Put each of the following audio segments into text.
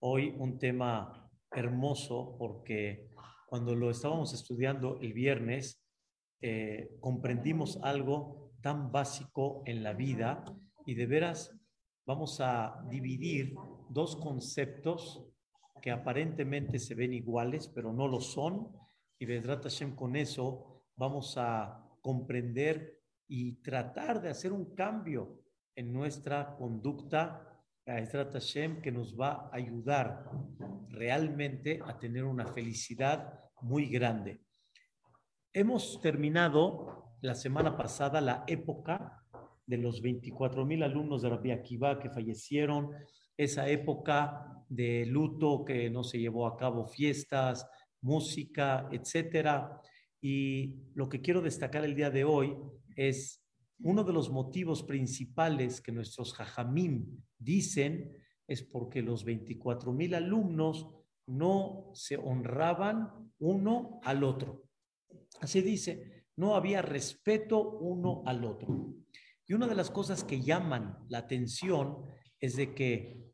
hoy un tema hermoso porque cuando lo estábamos estudiando el viernes, eh, comprendimos algo tan básico en la vida y de veras vamos a dividir dos conceptos que aparentemente se ven iguales, pero no lo son. Y Vedrat Hashem con eso vamos a comprender y tratar de hacer un cambio en nuestra conducta Hashem que nos va a ayudar realmente a tener una felicidad muy grande. Hemos terminado la semana pasada la época de los 24 mil alumnos de Rabbi Akiva que fallecieron, esa época de luto que no se llevó a cabo fiestas, música, etcétera. Y lo que quiero destacar el día de hoy es uno de los motivos principales que nuestros jajamim dicen es porque los 24 mil alumnos no se honraban uno al otro. Así dice, no había respeto uno al otro. Y una de las cosas que llaman la atención es de que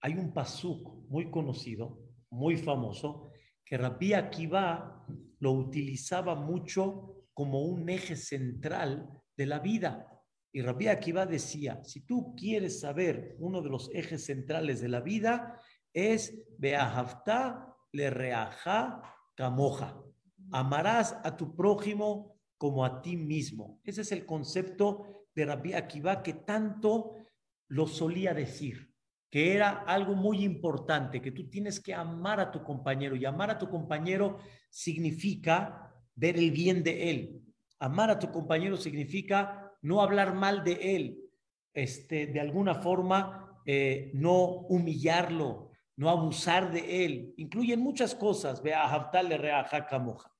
hay un pasuk muy conocido, muy famoso, que Rabbi Akiva lo utilizaba mucho como un eje central de la vida. Y Rabbi Akiva decía, si tú quieres saber uno de los ejes centrales de la vida, es Beahavta le reaja camoja. Amarás a tu prójimo como a ti mismo. Ese es el concepto de Rabbi Akiva que tanto lo solía decir, que era algo muy importante, que tú tienes que amar a tu compañero y amar a tu compañero significa ver el bien de él. Amar a tu compañero significa no hablar mal de él, este, de alguna forma eh, no humillarlo, no abusar de él. Incluyen muchas cosas. Ve a le moja.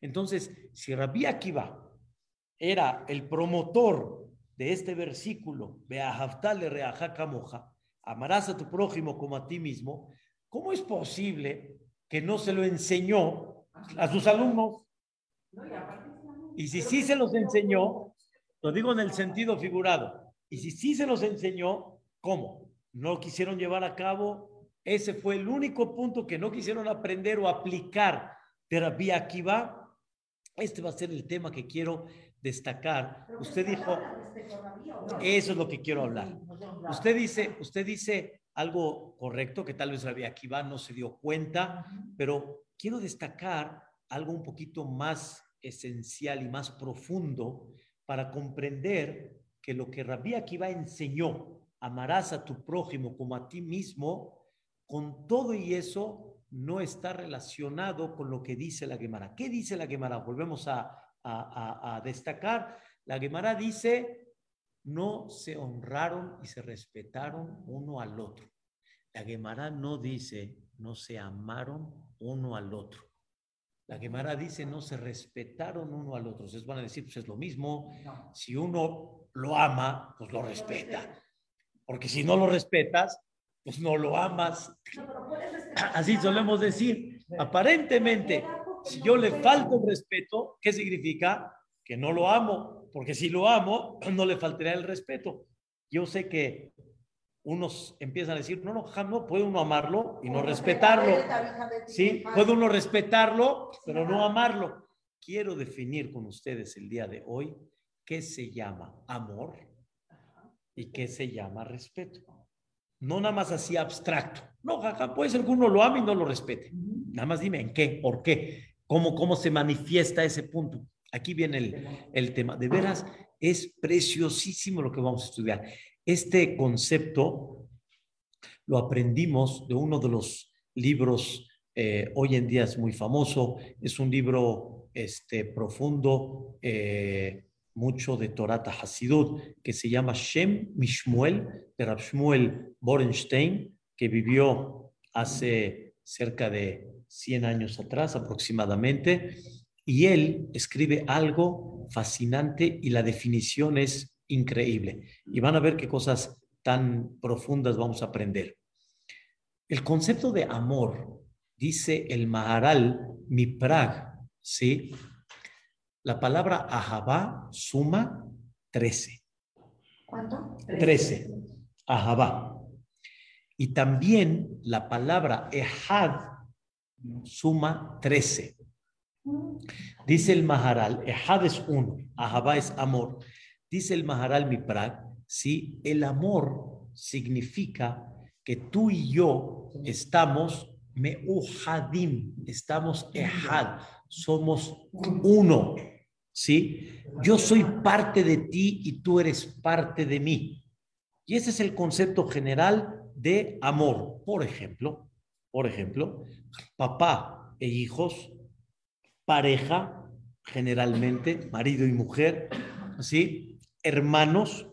Entonces, si Rabbi Akiva era el promotor de este versículo, ve a le moja, amarás a tu prójimo como a ti mismo, ¿cómo es posible que no se lo enseñó a sus alumnos? Y si sí se los enseñó, lo digo en el sentido figurado. Y si sí se los enseñó, ¿cómo? No quisieron llevar a cabo. Ese fue el único punto que no quisieron aprender o aplicar terapia Akiva. Este va a ser el tema que quiero destacar. Usted dijo, eso es lo que quiero hablar. Usted dice, usted dice algo correcto que tal vez Rabbi Akiva no se dio cuenta, pero quiero destacar algo un poquito más esencial y más profundo para comprender que lo que Rabbi Akiva enseñó, amarás a tu prójimo como a ti mismo, con todo y eso no está relacionado con lo que dice la Gemara. ¿Qué dice la Gemara? Volvemos a, a, destacar. La Gemara dice, no se honraron y se respetaron uno al otro. La Gemara no dice, no se amaron uno al otro. La Gemara dice, no se respetaron uno al otro. Ustedes van a decir, pues es lo mismo. Si uno lo ama, pues lo respeta. Porque si no lo respetas, pues no lo amas. Así solemos decir. Aparentemente, si yo le falto respeto, ¿qué significa? Que no lo amo. Porque si lo amo, no le faltará el respeto. Yo sé que unos empiezan a decir, no, no, no, puede uno amarlo y no respetarlo. Sí, puede uno respetarlo, pero no amarlo. Quiero definir con ustedes el día de hoy qué se llama amor y qué se llama respeto. No nada más así abstracto. No, jaja, puede ser que uno lo ame y no lo respete. Nada más dime en qué, por qué, cómo, cómo se manifiesta ese punto. Aquí viene el, el tema. De veras, es preciosísimo lo que vamos a estudiar. Este concepto lo aprendimos de uno de los libros, eh, hoy en día es muy famoso, es un libro este, profundo, eh, mucho de Torata Hasidut, que se llama Shem Mishmuel, de Rab Shmuel Borenstein, que vivió hace cerca de 100 años atrás aproximadamente, y él escribe algo fascinante y la definición es increíble. Y van a ver qué cosas tan profundas vamos a aprender. El concepto de amor, dice el Maharal Miprag, ¿sí? La palabra ahabá suma 13. ¿Cuánto? 13. Ahabá. Y también la palabra ehad suma 13. Dice el Maharal, ehad es uno, ahabá es amor. Dice el Maharal Miprak, ¿sí? el amor significa que tú y yo estamos meuhadim, estamos ehad, somos uno, ¿sí? Yo soy parte de ti y tú eres parte de mí. Y ese es el concepto general de amor. Por ejemplo, por ejemplo, papá e hijos, pareja, generalmente, marido y mujer, ¿sí? Hermanos.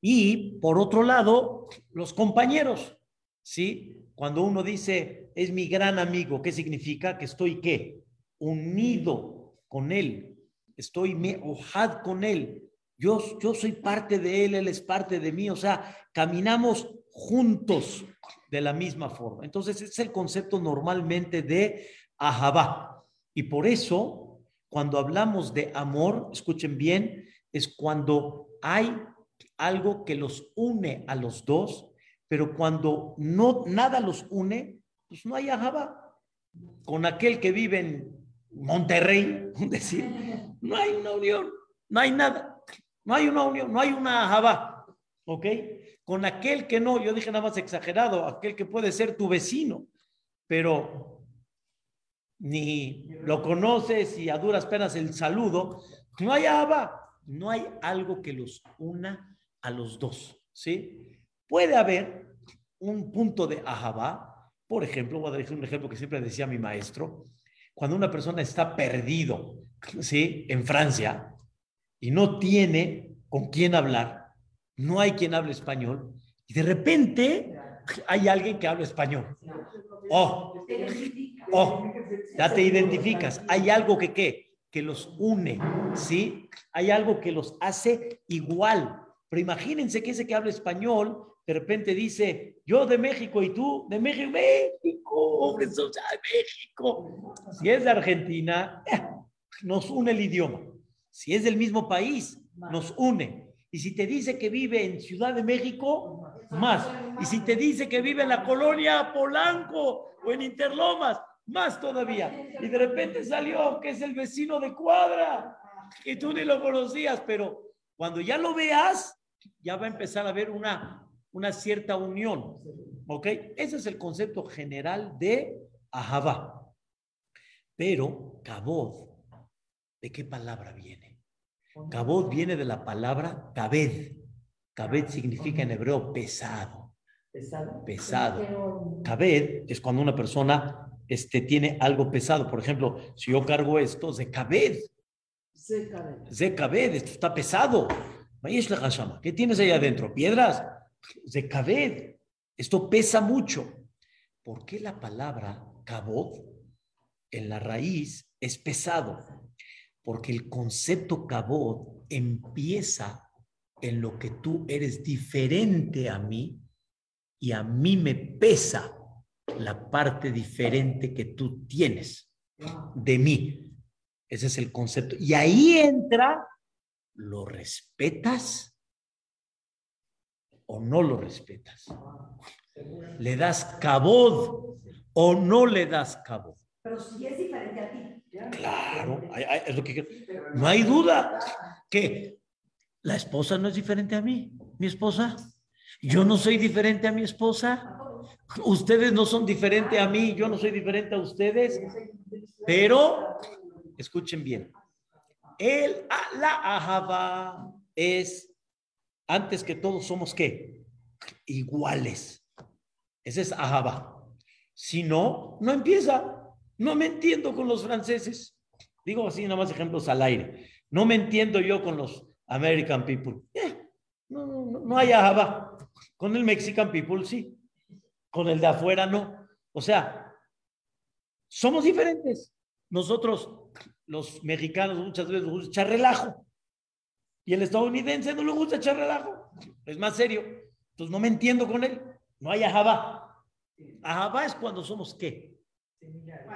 Y por otro lado, los compañeros, ¿sí? Cuando uno dice, es mi gran amigo, ¿qué significa? Que estoy, ¿qué? Unido con él. Estoy me con él. Yo, yo soy parte de él, él es parte de mí. O sea, caminamos juntos de la misma forma. Entonces, es el concepto normalmente de ahabá. Y por eso, cuando hablamos de amor, escuchen bien, es cuando hay algo que los une a los dos pero cuando no, nada los une, pues no hay ajaba. Con aquel que vive en Monterrey, decir, no hay una unión, no hay nada, no hay una unión, no hay una ajaba, ¿ok? Con aquel que no, yo dije nada más exagerado, aquel que puede ser tu vecino, pero ni lo conoces y a duras penas el saludo, no hay ajaba, no hay algo que los una a los dos, ¿sí? Puede haber un punto de ahabá, por ejemplo, voy a decir un ejemplo que siempre decía mi maestro, cuando una persona está perdido, ¿sí? En Francia y no tiene con quién hablar, no hay quien hable español, y de repente hay alguien que habla español. Oh, oh, ya te identificas. Hay algo que qué, que los une, ¿sí? Hay algo que los hace igual. Pero imagínense que ese que habla español de repente dice, yo de México y tú de México, México, México. Si es de Argentina, nos une el idioma. Si es del mismo país, nos une. Y si te dice que vive en Ciudad de México, más. Y si te dice que vive en la colonia Polanco o en Interlomas, más todavía. Y de repente salió que es el vecino de cuadra y tú ni lo conocías, pero cuando ya lo veas, ya va a empezar a haber una una cierta unión. ¿Ok? Ese es el concepto general de Ahabá. Pero Kabod, ¿de qué palabra viene? Kabod viene de la palabra Kabed. Kabed significa en hebreo pesado. Pesado. Pesado. Kabed es cuando una persona este, tiene algo pesado. Por ejemplo, si yo cargo esto, de Kabed. De Kabed, esto está pesado. ¿Qué tienes ahí adentro? ¿Piedras? de cabed. Esto pesa mucho. ¿Por qué la palabra cabod en la raíz es pesado? Porque el concepto cabod empieza en lo que tú eres diferente a mí y a mí me pesa la parte diferente que tú tienes de mí. Ese es el concepto. Y ahí entra, lo respetas o no lo respetas. Le das cabod o no le das cabod. Pero si es diferente a ti. Claro, es lo que no hay duda que la esposa no es diferente a mí, mi esposa. Yo no soy diferente a mi esposa. Ustedes no son diferentes a mí, yo no soy diferente a ustedes. Pero escuchen bien. El la ahaba es antes que todos somos qué? Iguales. Ese es Ahaba. Si no, no empieza. No me entiendo con los franceses. Digo así, nada más ejemplos al aire. No me entiendo yo con los American people. Eh, no, no, no hay Ahaba. Con el Mexican people sí. Con el de afuera no. O sea, somos diferentes. Nosotros, los mexicanos, muchas veces nos gusta echar relajo. Y el estadounidense no le gusta echar relajo. Es más serio. Entonces no me entiendo con él. No hay ajabá. Ajabá es cuando somos qué?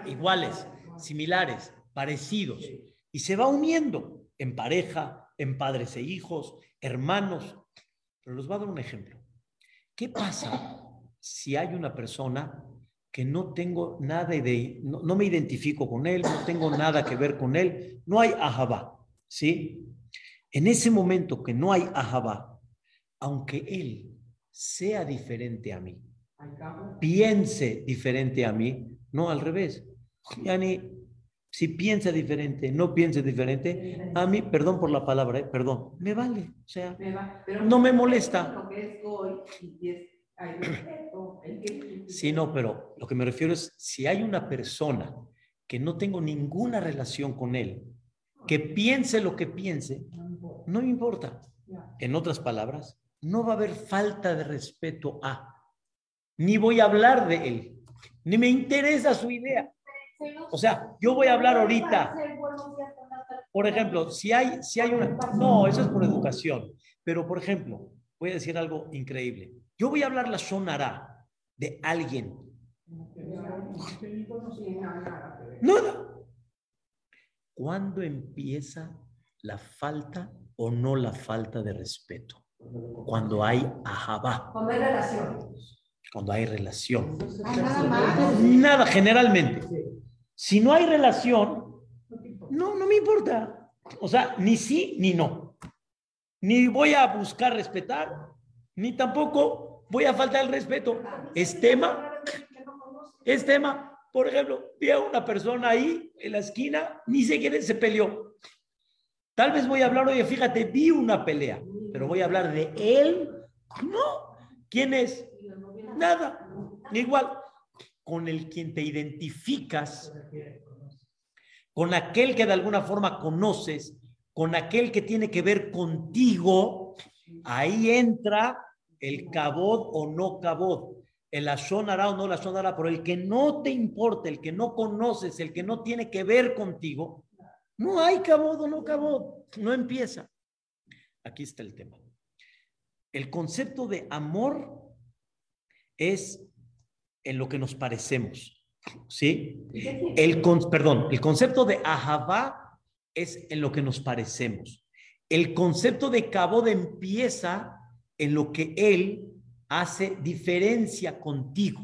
Iguales, similares, parecidos. Y se va uniendo en pareja, en padres e hijos, hermanos. Pero les voy a dar un ejemplo. ¿Qué pasa si hay una persona que no tengo nada de, no, no me identifico con él, no tengo nada que ver con él, no hay ahabá, ¿sí? En ese momento que no hay ahabá, aunque él sea diferente a mí, piense diferente a mí, no al revés. Yani, si piensa diferente, no piense diferente, a mí, perdón por la palabra, eh, perdón, me vale, o sea, no me molesta. Sí, no, pero lo que me refiero es, si hay una persona que no tengo ninguna relación con él, que piense lo que piense, no me importa. En otras palabras, no va a haber falta de respeto a, ni voy a hablar de él, ni me interesa su idea. O sea, yo voy a hablar ahorita. Por ejemplo, si hay, si hay una... No, eso es por educación. Pero, por ejemplo, voy a decir algo increíble. Yo voy a hablar la sonará de alguien. Nada. ¿Cuándo empieza la falta o no la falta de respeto? Cuando hay ajabá. Cuando hay relación. Cuando hay relación. Nada, generalmente. Si no hay relación, no, no me importa. O sea, ni sí ni no. Ni voy a buscar respetar, ni tampoco voy a faltar el respeto. Es tema, es tema. Por ejemplo, vi a una persona ahí en la esquina, ni sé quién se peleó. Tal vez voy a hablar, oye, fíjate, vi una pelea, pero voy a hablar de él. No, ¿quién es? Nada, igual. Con el quien te identificas, con aquel que de alguna forma conoces, con aquel que tiene que ver contigo, ahí entra el cabod o no cabod, el ashonara o no la ashonara, pero el que no te importa, el que no conoces, el que no tiene que ver contigo, no hay cabod o no cabod, no empieza. Aquí está el tema. El concepto de amor es en lo que nos parecemos. ¿Sí? El perdón, el concepto de ahabá es en lo que nos parecemos. El concepto de cabod empieza en lo que él hace diferencia contigo,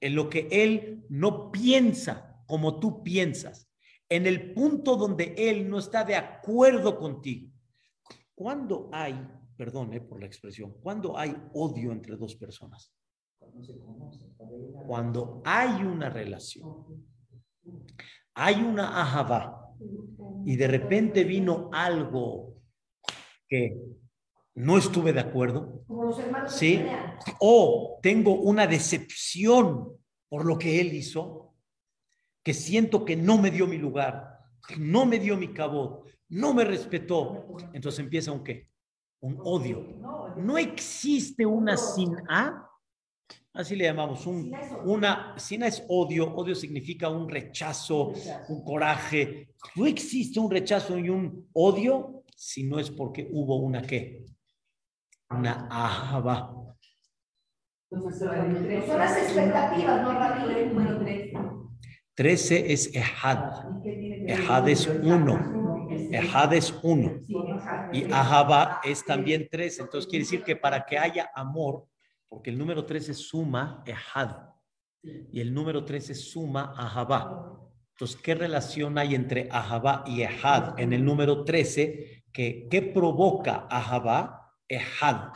en lo que él no piensa como tú piensas, en el punto donde él no está de acuerdo contigo. Cuando hay, perdón eh, por la expresión, cuando hay odio entre dos personas, cuando hay una relación, hay una ajaba y de repente vino algo que no estuve de acuerdo, ¿sí? O tengo una decepción por lo que él hizo, que siento que no me dio mi lugar, no me dio mi cabo, no me respetó. Entonces empieza un qué? Un odio. No existe una sin A Así le llamamos, un, una, sina es odio, odio significa un rechazo, un coraje. No existe un rechazo y un odio si no es porque hubo una qué, una ahaba. Son las expectativas, ¿no, 13 es Ehad. Ehad es uno. Ehad es uno. Y Ahaba es también tres. Entonces quiere decir que para que haya amor, porque el número 13 suma Ehad y el número 13 suma Ahabá. Entonces, ¿qué relación hay entre Ahabá y Ehad en el número 13? Que, ¿Qué provoca Ahabá? Ehad,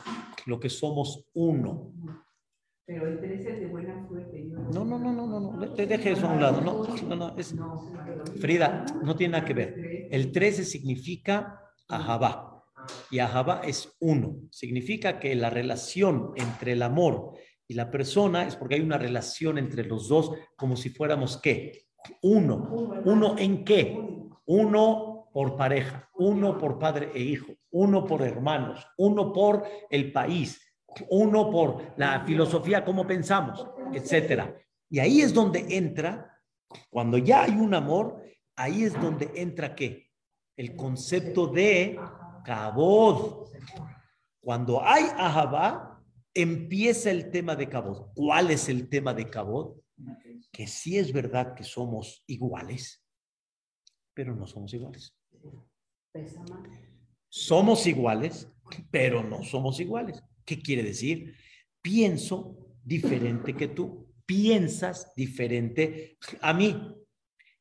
lo que somos uno. Pero el 13 es de buena suerte. No, no, no, no, no, no. Te deje eso a un lado. No, no, no. Es, Frida, no tiene nada que ver. El 13 significa Ahabá y Ahabá es uno. Significa que la relación entre el amor y la persona es porque hay una relación entre los dos como si fuéramos qué? Uno. ¿Uno en qué? Uno por pareja, uno por padre e hijo, uno por hermanos, uno por el país, uno por la filosofía, cómo pensamos, etcétera. Y ahí es donde entra, cuando ya hay un amor, ahí es donde entra qué? El concepto de Cabod. Cuando hay Ahabá, empieza el tema de Cabod. ¿Cuál es el tema de Cabod? Que sí es verdad que somos iguales, pero no somos iguales. Somos iguales, pero no somos iguales. ¿Qué quiere decir? pienso diferente que tú, piensas diferente a mí.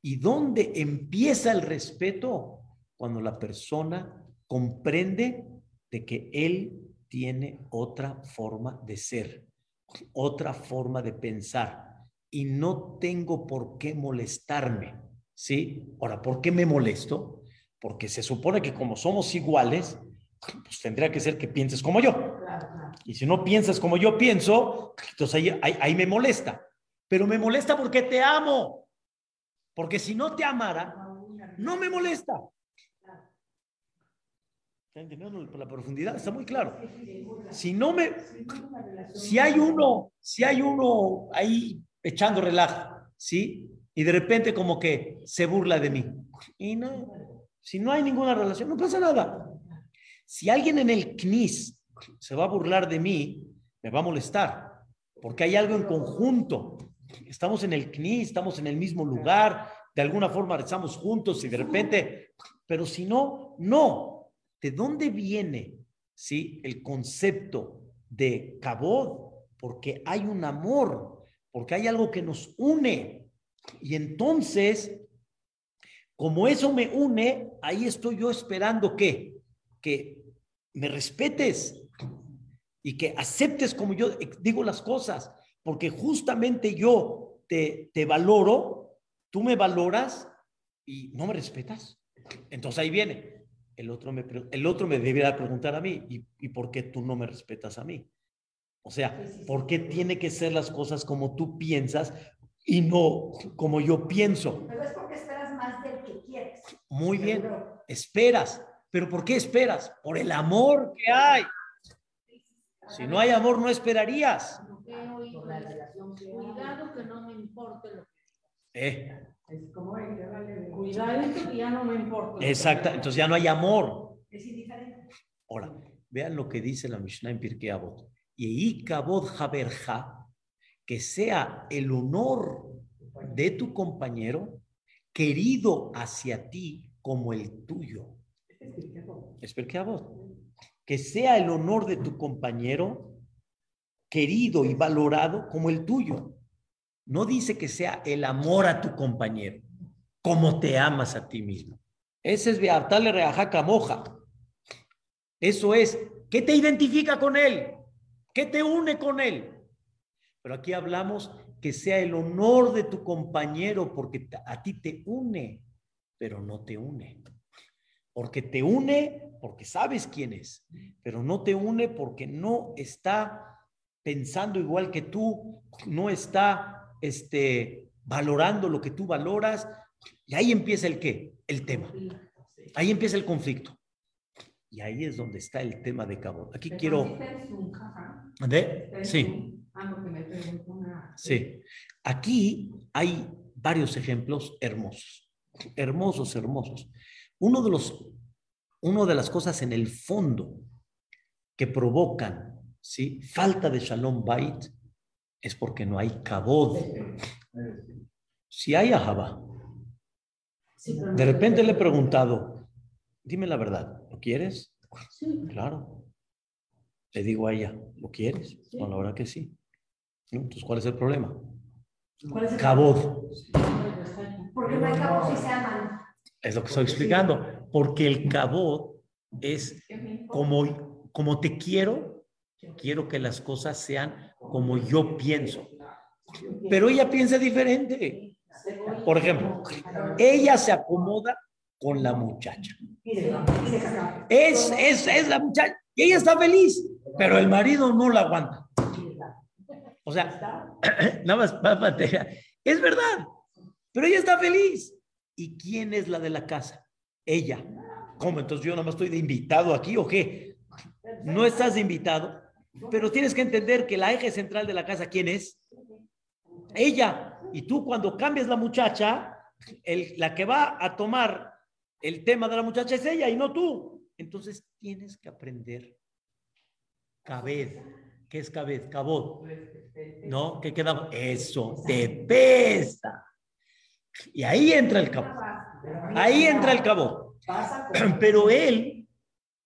¿Y dónde empieza el respeto? Cuando la persona comprende de que él tiene otra forma de ser, otra forma de pensar y no tengo por qué molestarme, ¿sí? Ahora, ¿por qué me molesto? Porque se supone que como somos iguales, pues tendría que ser que pienses como yo. Y si no piensas como yo pienso, entonces ahí, ahí, me molesta. Pero me molesta porque te amo. Porque si no te amara, no me molesta. ¿Está entendiendo la profundidad? Está muy claro. Si no me, si hay uno, si hay uno ahí echando relajo, ¿sí? Y de repente como que se burla de mí. Y no, si no hay ninguna relación, no pasa nada. Si alguien en el CNIS se va a burlar de mí, me va a molestar, porque hay algo en conjunto. Estamos en el CNIS, estamos en el mismo lugar, de alguna forma estamos juntos y de repente, pero si no, no. ¿De dónde viene, sí, el concepto de cabod? Porque hay un amor, porque hay algo que nos une. Y entonces, como eso me une, ahí estoy yo esperando que, que me respetes y que aceptes como yo digo las cosas, porque justamente yo te, te valoro, tú me valoras y no me respetas. Entonces ahí viene. El otro me, el otro me debería preguntar a mí, ¿y, ¿y por qué tú no me respetas a mí? O sea, ¿por qué tiene que ser las cosas como tú piensas y no como yo pienso? Pero es porque esperas más del que quieres. Muy bien, esperas. ¿Pero por qué esperas? Por el amor que hay. Si no hay amor, no esperarías. Cuidado que no me importe lo que eh. Cuidado que ya no me importa. Exacto, entonces ya no hay amor. Es indiferente. Ahora, vean lo que dice la Mishnah en Pirkei Avot y kabod haberja, que sea el honor de tu compañero querido hacia ti como el tuyo. Es Que sea el honor de tu compañero querido y valorado como el tuyo. No dice que sea el amor a tu compañero, como te amas a ti mismo. Ese es Beartale Reajaca Moja. Eso es, ¿qué te identifica con él? ¿Qué te une con él? Pero aquí hablamos que sea el honor de tu compañero porque a ti te une, pero no te une. Porque te une porque sabes quién es, pero no te une porque no está pensando igual que tú, no está este, valorando lo que tú valoras. Y ahí empieza el qué? El tema. Ahí empieza el conflicto. Y ahí es donde está el tema de Cabo. Aquí quiero... ¿De? Sí. Sí. Aquí hay varios ejemplos hermosos. Hermosos, hermosos. Uno de los, uno de las cosas en el fondo que provocan, ¿sí? Falta de Shalom Bait es porque no hay cabod. Si hay Ahaba. De repente le he preguntado, dime la verdad, ¿Lo quieres? Sí. Claro. Le digo a ella, ¿lo quieres? Bueno, la verdad que sí. Entonces, ¿cuál es el problema? ¿Cuál es el cabod. Porque no hay cabod si se aman. Es lo que estoy explicando. Porque el cabod es como, como te quiero, quiero que las cosas sean como yo pienso. Pero ella piensa diferente. Por ejemplo, ella se acomoda con la muchacha. Es, es, es la muchacha. Y ella está feliz, pero el marido no la aguanta. O sea, nada más, es verdad, pero ella está feliz. ¿Y quién es la de la casa? Ella. ¿Cómo? Entonces yo nada más estoy de invitado aquí o qué? No estás de invitado, pero tienes que entender que la eje central de la casa, ¿quién es? Ella. Y tú cuando cambias la muchacha, el, la que va a tomar el tema de la muchacha es ella y no tú. Entonces tienes que aprender cabez. ¿Qué es cabez? Cabot. ¿No? ¿Qué queda? Eso, te pesa. Y ahí entra el cabot. Ahí entra el cabot. Pero él,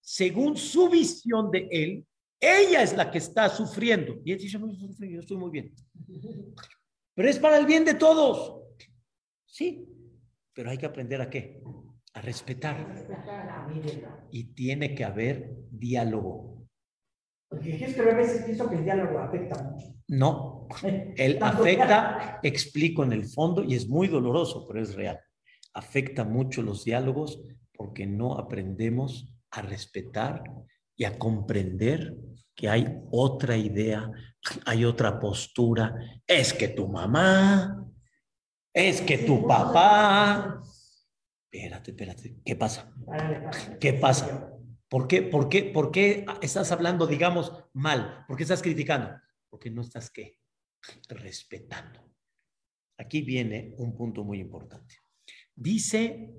según su visión de él, Ella es la que está sufriendo. Y él dice, no, yo estoy muy bien. Pero es para el bien de todos. Sí, pero hay que aprender a qué? A respetar. Y tiene que haber diálogo. Porque es que a veces pienso que el diálogo afecta mucho. No, él Cuando- afecta, explico en el fondo, y es muy doloroso, pero es real. Afecta mucho los diálogos porque no aprendemos a respetar y a comprender que hay otra idea, hay otra postura. Es que tu mamá, es que tu papá. Espérate, espérate, ¿qué pasa? ¿Qué pasa? ¿Por qué, por qué, por qué estás hablando, digamos, mal? ¿Por qué estás criticando? Porque no estás, ¿qué? Respetando. Aquí viene un punto muy importante. Dice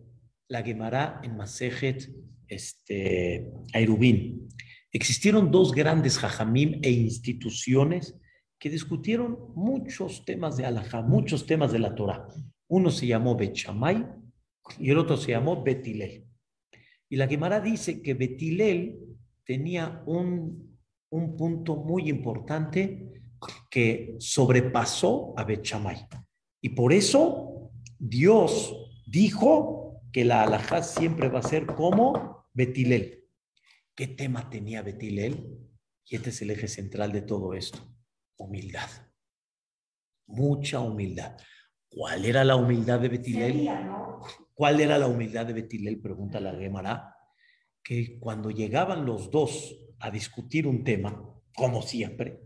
la Gemara en Masejet este, Airubín, existieron dos grandes jajamim e instituciones que discutieron muchos temas de Alajá, muchos temas de la Torah. Uno se llamó Bechamay y el otro se llamó Betilel. Y la Gemara dice que Betilel tenía un, un punto muy importante que sobrepasó a Bechamay. Y por eso Dios dijo que la alajá siempre va a ser como Betilel. ¿Qué tema tenía Betilel? Y este es el eje central de todo esto. Humildad. Mucha humildad. ¿Cuál era la humildad de Betilel? ¿Cuál era la humildad de Betilel? Pregunta la Gemara. Que cuando llegaban los dos a discutir un tema, como siempre,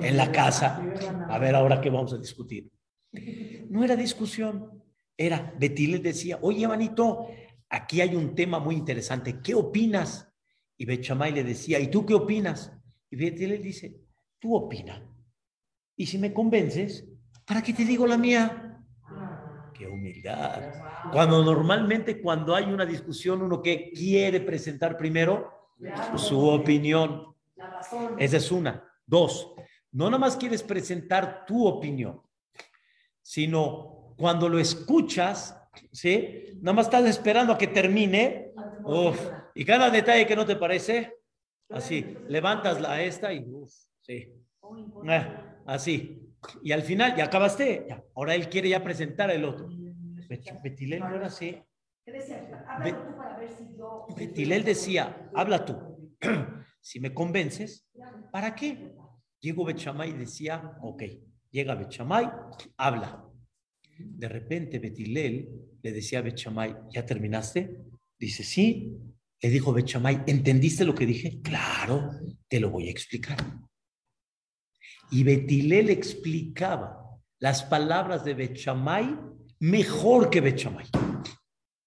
en la casa, a ver ahora qué vamos a discutir. No era discusión, era, Betilel decía, oye, manito, aquí hay un tema muy interesante, ¿qué opinas? Y Bechamay le decía, ¿y tú qué opinas? Y Betilel dice, tú opina. Y si me convences, ¿para qué te digo la mía? Qué humildad. Cuando normalmente cuando hay una discusión, uno que quiere presentar primero su opinión. Esa es una. Dos, no nada más quieres presentar tu opinión, sino cuando lo escuchas, ¿sí? Nada más estás esperando a que termine. Uf, y cada detalle que no te parece, así, levantas la esta y uf, sí. Ah, así. Y al final, ya acabaste. ya. Ahora él quiere ya presentar el otro. Bet- Betilel no era así. Betilel decía, habla tú. si me convences, ¿para qué? Llegó Bechamay y decía, ok, llega Bechamay, habla. De repente Betilel le decía a Bechamay, ¿ya terminaste? Dice, sí. Le dijo Bechamay, ¿entendiste lo que dije? Claro, te lo voy a explicar. Y Betilel explicaba las palabras de Bechamay mejor que Bechamay.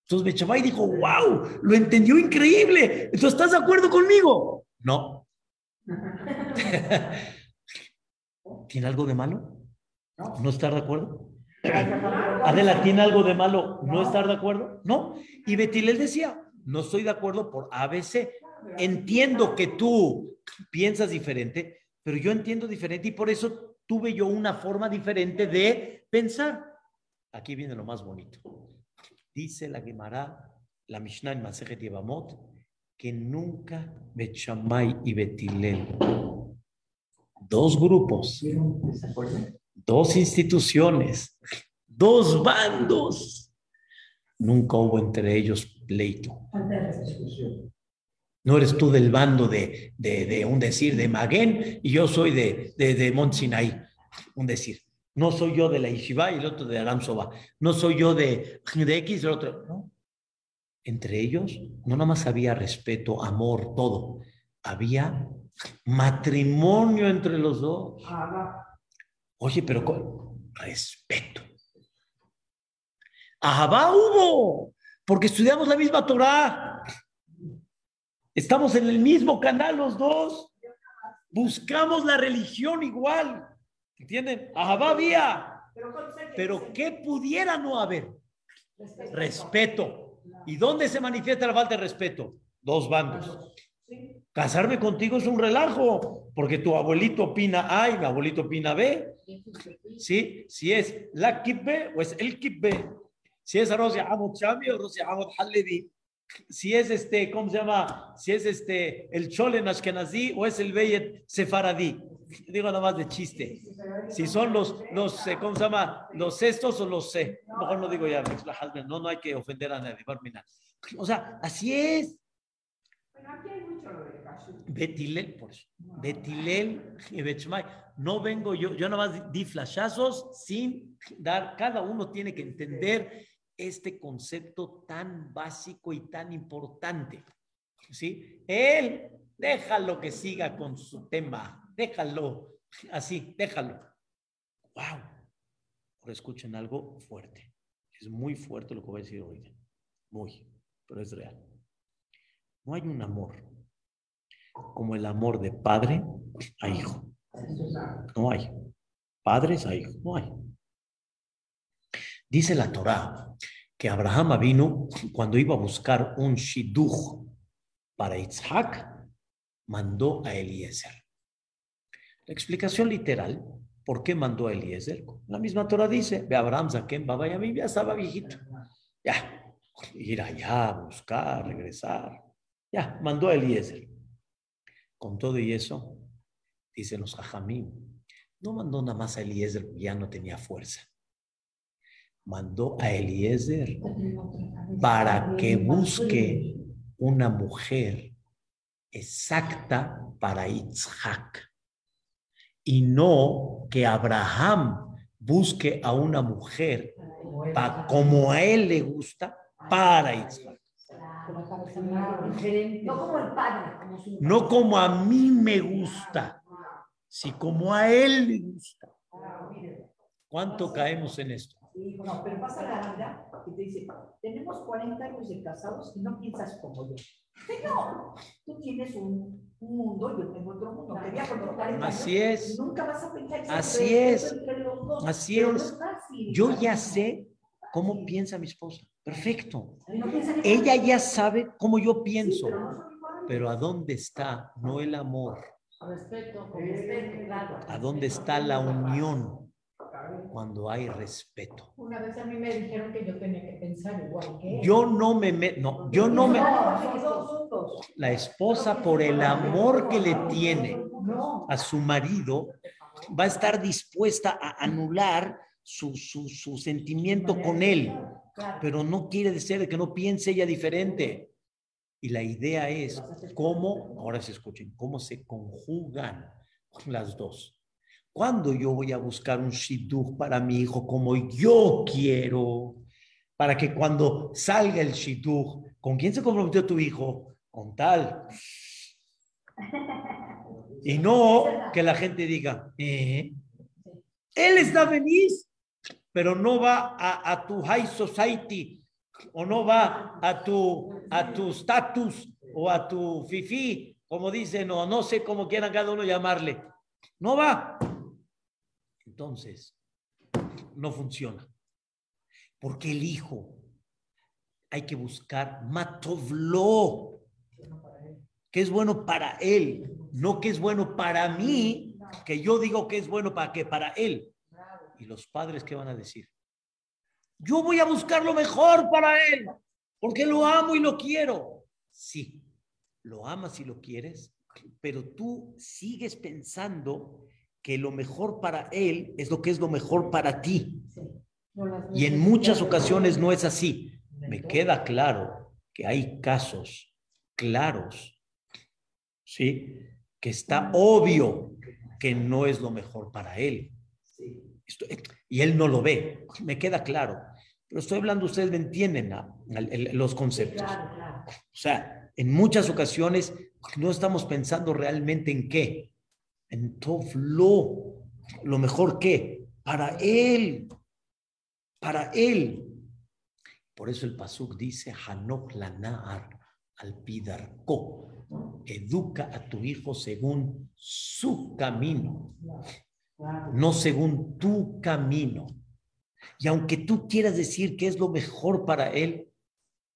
Entonces Bechamay dijo, wow, lo entendió increíble. Entonces, ¿estás de acuerdo conmigo? No. ¿Tiene algo de malo? ¿No estar de acuerdo? Adela, ¿tiene algo de malo no estar de acuerdo? No. Y Betilel decía, no estoy de acuerdo por ABC. Entiendo que tú piensas diferente, pero yo entiendo diferente y por eso tuve yo una forma diferente de pensar. Aquí viene lo más bonito. Dice la Gemara, la Mishnah en Masejet Yevamot, que nunca Bechamay y Betilel, dos grupos, dos instituciones, dos bandos, nunca hubo entre ellos pleito. No eres tú del bando de, de, de un decir de Maguen y yo soy de, de, de Mont un decir. No soy yo de la Yeshiva y el otro de Aram Soba. No soy yo de, de X y el otro. No. Entre ellos no nada más había respeto, amor, todo. Había matrimonio entre los dos. Oye, pero con respeto. Ahabá hubo, porque estudiamos la misma Torah. Estamos en el mismo canal los dos. Buscamos la religión igual. ¿Entienden? Ahabá había. Pero ¿qué pudiera no haber? Respeto. ¿Y dónde se manifiesta la falta de respeto? Dos bandos. Casarme contigo es un relajo, porque tu abuelito opina A y mi abuelito opina B. ¿Sí? Si es la kibbe o es el kibbe. Si es Rosia Amot Shami o Rosia Amot Halevi. si es este, ¿cómo se llama? Si es este, el Cholen Ashkenazí o es el Beyet Sefaradí. Digo nada más de chiste. Si son los, los eh, ¿cómo se llama? Los estos o los C. Mejor no digo ya, no, no hay que ofender a nadie. O sea, así es. Pero aquí hay mucho lo de Kashrut. Betilel, por eso. Betilel y Betshmai. No vengo yo, yo nada más di flashazos sin dar, cada uno tiene que entender este concepto tan básico y tan importante. ¿Sí? Él, déjalo que siga con su tema, déjalo, así, déjalo. ¡Wow! Ahora escuchen algo fuerte. Es muy fuerte lo que voy a decir hoy. Muy, pero es real. No hay un amor como el amor de padre a hijo. No hay. Padres a hijos, no hay. Dice la Torá que Abraham vino cuando iba a buscar un shidduch para Isaac, mandó a Eliezer. La explicación literal, ¿por qué mandó a Eliezer? La misma Torah dice, ve Abraham, Zaken, Baba y ya estaba viejito. Ya, ir allá, buscar, regresar. Ya, mandó a Eliezer. Con todo y eso, dicen los hajamim, no mandó nada más a Eliezer, ya no tenía fuerza mandó a Eliezer para que busque una mujer exacta para Isaac y no que Abraham busque a una mujer como a él le gusta para Isaac. No como el padre. No como a mí me gusta, si como a él le gusta. ¿Cuánto caemos en esto? No, pero pasa la vida y te dice, tenemos 40 años de casados y no piensas como yo. Señor, tú tienes un, un mundo, yo tengo otro mundo. Te voy a contar 40 Así años, es. Nunca vas a pensar ese Así es. entre los dos, Así pero no es. fácil. Yo ya sé cómo piensa mi esposa. Perfecto. Ella ya sabe cómo yo Sí, pienso. pero ¿a dónde está? No el amor. Respeto, con respeto, claro. ¿A dónde está la unión? Cuando hay respeto. Una vez a mí me dijeron que yo tenía que pensar igual que. Yo no me meto, no, yo no me... La esposa por el amor que le tiene a su marido va a estar dispuesta a anular su, su, su sentimiento con él. pero no quiere decir que no piense ella diferente. Y la idea es cómo, ahora se escuchen, cómo se conjugan las dos. Cuando yo voy a buscar un shidduch para mi hijo como yo quiero, para que cuando salga el shidduch, ¿con quién se comprometió tu hijo? Con tal. Y no que la gente diga, "Eh, él está feliz, pero no va a, a tu high society o no va a tu a tu status o a tu fifi, como dicen, o no sé cómo quieran cada uno llamarle. No va. Entonces, no funciona. Porque el hijo hay que buscar matovlo, que es bueno para él, no que es bueno para mí, que yo digo que es bueno para que para él. ¿Y los padres qué van a decir? Yo voy a buscar lo mejor para él, porque lo amo y lo quiero. Sí, lo amas y lo quieres, pero tú sigues pensando que lo mejor para él es lo que es lo mejor para ti. Y en muchas ocasiones no es así. Me queda claro que hay casos claros, ¿sí? Que está obvio que no es lo mejor para él. Esto- y él no lo ve, me queda claro. Pero estoy hablando, ustedes me entienden el- los conceptos. Claro, claro. O sea, en muchas ocasiones no estamos pensando realmente en qué. En Tovlo, lo mejor que para él, para él. Por eso el Pasuk dice, Hanok Lanar al Pidarko. Educa a tu hijo según su camino. No según tu camino. Y aunque tú quieras decir que es lo mejor para él,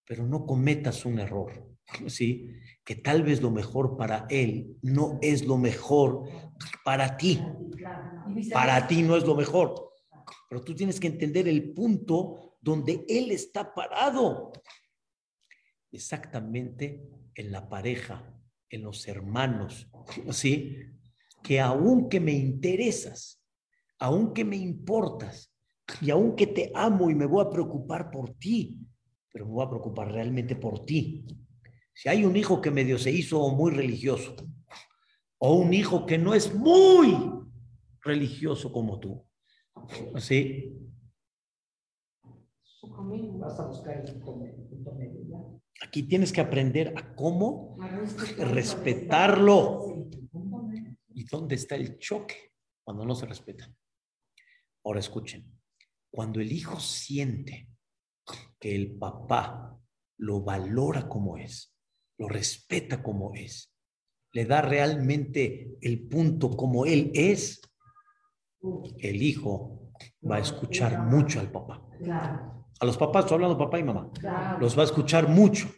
pero no cometas un error, ¿sí? Que tal vez lo mejor para él no es lo mejor para ti. Para ti no es lo mejor. Pero tú tienes que entender el punto donde él está parado. exactamente en la pareja, en los hermanos, ¿sí? Que aunque me interesas, aunque me importas, y aunque te amo y me voy a preocupar por ti, pero me voy a preocupar realmente por ti. Si hay un hijo que medio se hizo muy religioso, o un hijo que no es muy religioso como tú, ¿sí? Vas a buscar el punto medio, Aquí tienes que aprender a cómo respetarlo. ¿Y dónde está el choque cuando no se respeta? Ahora escuchen, cuando el hijo siente que el papá lo valora como es, lo respeta como es, le da realmente el punto como él es, el hijo va a escuchar mucho al papá. A los papás, estoy hablando papá y mamá, los va a escuchar mucho.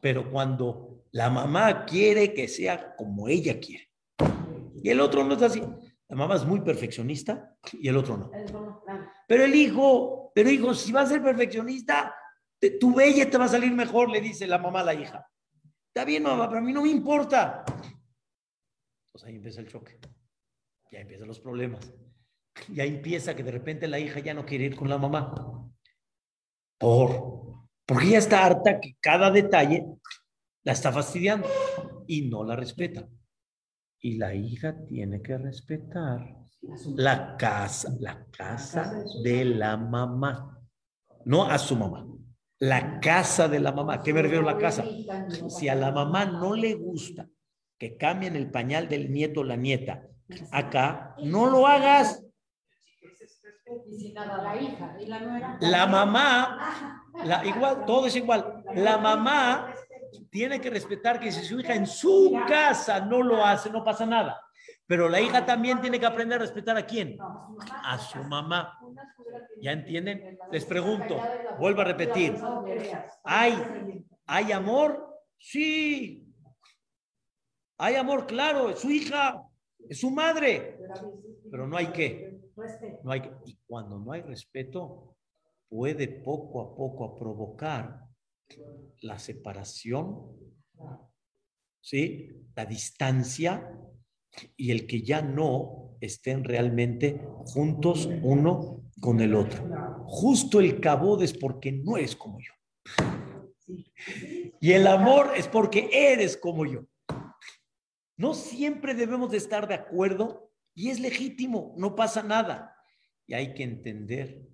Pero cuando la mamá quiere que sea como ella quiere, y el otro no es así, la mamá es muy perfeccionista y el otro no. Pero el hijo, pero hijo, si va a ser perfeccionista, tu bella te va a salir mejor, le dice la mamá a la hija. Está bien, mamá, pero a mí no me importa. Pues ahí empieza el choque. Ya empiezan los problemas. Ya empieza que de repente la hija ya no quiere ir con la mamá. Por, porque ella está harta que cada detalle la está fastidiando y no la respeta. Y la hija tiene que respetar la casa, la casa de la mamá, no a su mamá. La casa de la mamá. ¿Qué me refiero a la casa? Si a la mamá no le gusta que cambien el pañal del nieto o la nieta acá, no lo hagas. La mamá, la, igual, todo es igual. La mamá tiene que respetar que si su hija en su casa no lo hace, no pasa nada. Pero la hija también tiene que aprender a respetar a quién? A su mamá. ¿Ya entienden? Les pregunto, vuelvo a repetir. ¿Hay, ¿Hay amor? Sí. Hay amor, claro, es su hija, es su madre. Pero no hay qué. No hay Y cuando no hay respeto, puede poco a poco provocar la separación, ¿sí? La distancia y el que ya no estén realmente juntos uno con el otro. Justo el cabod es porque no eres como yo. Y el amor es porque eres como yo. No siempre debemos de estar de acuerdo y es legítimo, no pasa nada. Y hay que entender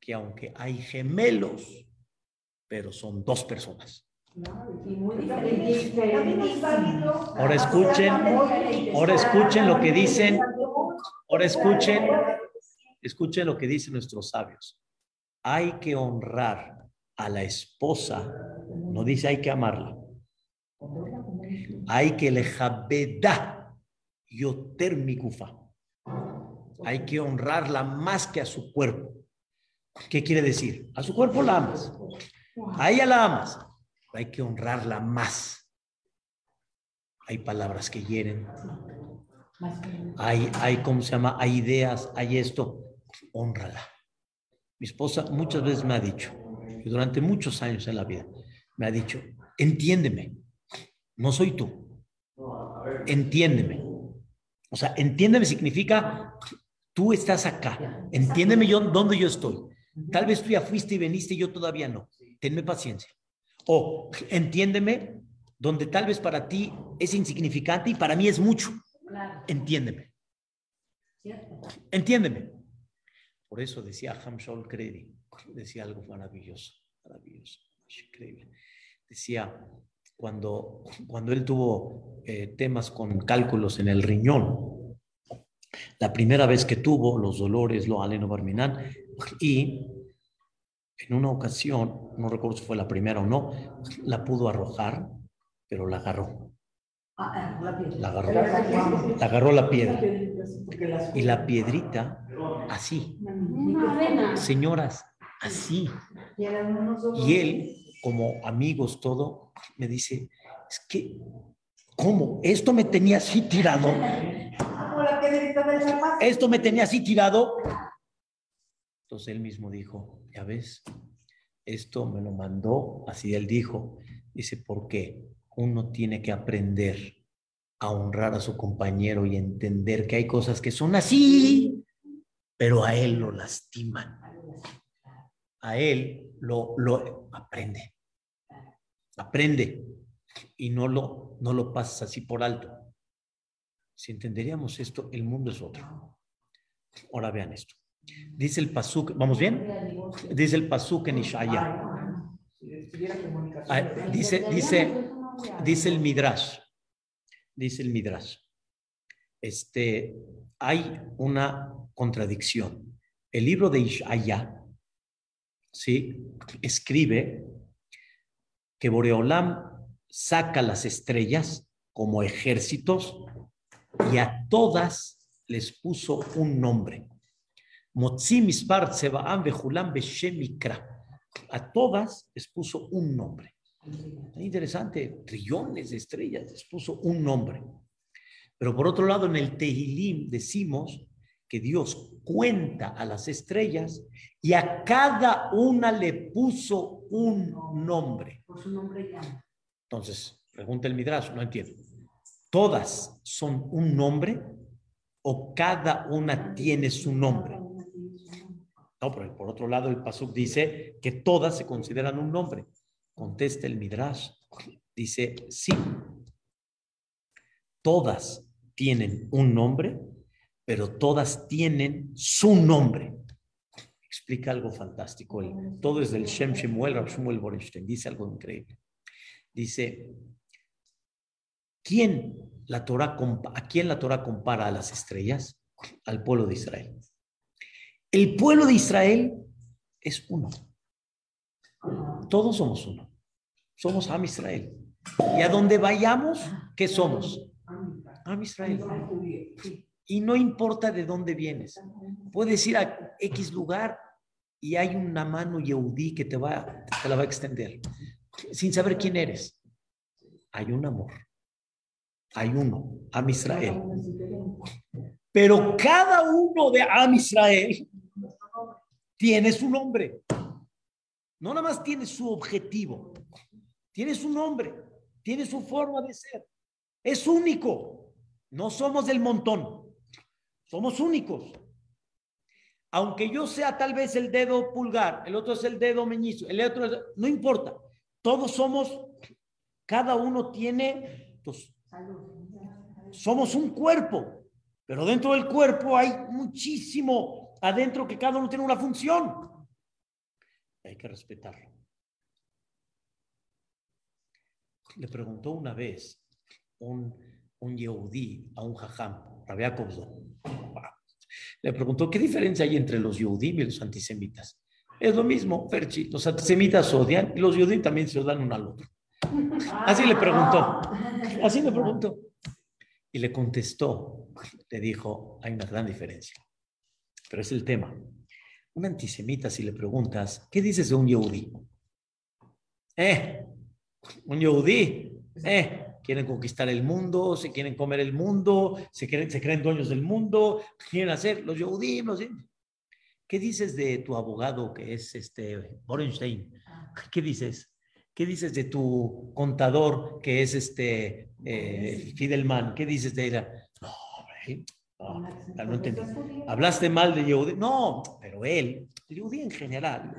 que aunque hay gemelos, pero son dos personas. Ahora escuchen, ahora escuchen lo que dicen, ahora escuchen, escuchen lo que dicen nuestros sabios. Hay que honrar a la esposa, no dice hay que amarla. Hay que le jabeda yoter mikufa. Hay que honrarla más que a su cuerpo. ¿Qué quiere decir? A su cuerpo la amas. A ella la amas hay que honrarla más. Hay palabras que hieren. Hay, hay, ¿cómo se llama? Hay ideas, hay esto. Honrala. Mi esposa muchas veces me ha dicho, durante muchos años en la vida, me ha dicho, entiéndeme, no soy tú. Entiéndeme. O sea, entiéndeme significa, tú estás acá. Entiéndeme yo dónde yo estoy. Tal vez tú ya fuiste y veniste y yo todavía no. Tenme paciencia. O entiéndeme, donde tal vez para ti es insignificante y para mí es mucho. Entiéndeme. Entiéndeme. Por eso decía Hamshol Kredi, decía algo maravilloso, maravilloso, increíble. Decía, cuando, cuando él tuvo eh, temas con cálculos en el riñón, la primera vez que tuvo los dolores, lo aleno barminan, y en una ocasión, no recuerdo si fue la primera o no, la pudo arrojar, pero la agarró. La agarró. La agarró la piedra. Y la piedrita, así. Señoras, así. Y él, como amigos, todo, me dice, es que, ¿cómo? Esto me tenía así tirado. Esto me tenía así tirado entonces él mismo dijo, ya ves, esto me lo mandó, así él dijo, dice, porque uno tiene que aprender a honrar a su compañero y entender que hay cosas que son así, pero a él lo lastiman. A él lo, lo aprende. Aprende y no lo, no lo pasas así por alto. Si entenderíamos esto, el mundo es otro. Ahora vean esto. Dice el Pasuk, ¿vamos bien? Dice el Pasuk en Ishaya. Dice, dice, dice el Midrash. Dice el Midrash. Este, hay una contradicción. El libro de Ishaya, ¿sí? Escribe que Boreolam saca las estrellas como ejércitos y a todas les puso un nombre. A todas les puso un nombre. interesante, trillones de estrellas les puso un nombre. Pero por otro lado, en el Tehilim decimos que Dios cuenta a las estrellas y a cada una le puso un nombre. Por su nombre ya. Entonces, pregunta el Midrash, no entiendo. ¿Todas son un nombre o cada una tiene su nombre? No, pero por otro lado el Pasuk dice que todas se consideran un nombre. Contesta el Midrash. Dice, sí, todas tienen un nombre, pero todas tienen su nombre. Explica algo fantástico. Todo es del Shem Shemuel, Rab Shmuel Borenstein. Dice algo increíble. Dice, ¿quién la Torah, ¿a quién la Torah compara a las estrellas? Al pueblo de Israel. El pueblo de Israel es uno. Todos somos uno. Somos Am Israel. Y a donde vayamos, ¿qué somos? Am Israel. Y no importa de dónde vienes. Puedes ir a X lugar y hay una mano Yehudí que te, va, te la va a extender sin saber quién eres. Hay un amor. Hay uno, Am Israel. Pero cada uno de Am Israel tiene su nombre. No nada más tiene su objetivo, tiene su nombre, tiene su forma de ser. Es único. No somos del montón, somos únicos. Aunque yo sea tal vez el dedo pulgar, el otro es el dedo meñizo, el otro no importa. Todos somos, cada uno tiene, pues, somos un cuerpo, pero dentro del cuerpo hay muchísimo adentro que cada uno tiene una función. Hay que respetarlo. Le preguntó una vez un, un Yehudí a un jajam, Rabia Le preguntó, ¿qué diferencia hay entre los Yehudí y los antisemitas? Es lo mismo, Ferchi. Los antisemitas odian y los judíos también se odian uno al otro. Así le preguntó. Así le preguntó. Y le contestó, le dijo, hay una gran diferencia. Pero es el tema. Un antisemita, si le preguntas, ¿qué dices de un yehudí? Eh, un yehudí, eh, quieren conquistar el mundo, se quieren comer el mundo, se, quieren, se creen dueños del mundo, quieren hacer los yehudí, los ¿Qué dices de tu abogado que es este Borenstein? Ah. ¿Qué dices? ¿Qué dices de tu contador que es este eh, Fidelman? ¿Qué dices de ella? No, hombre, no, no entendí. ¿Hablaste mal de Yehudi? No, pero él, Yehudi en general,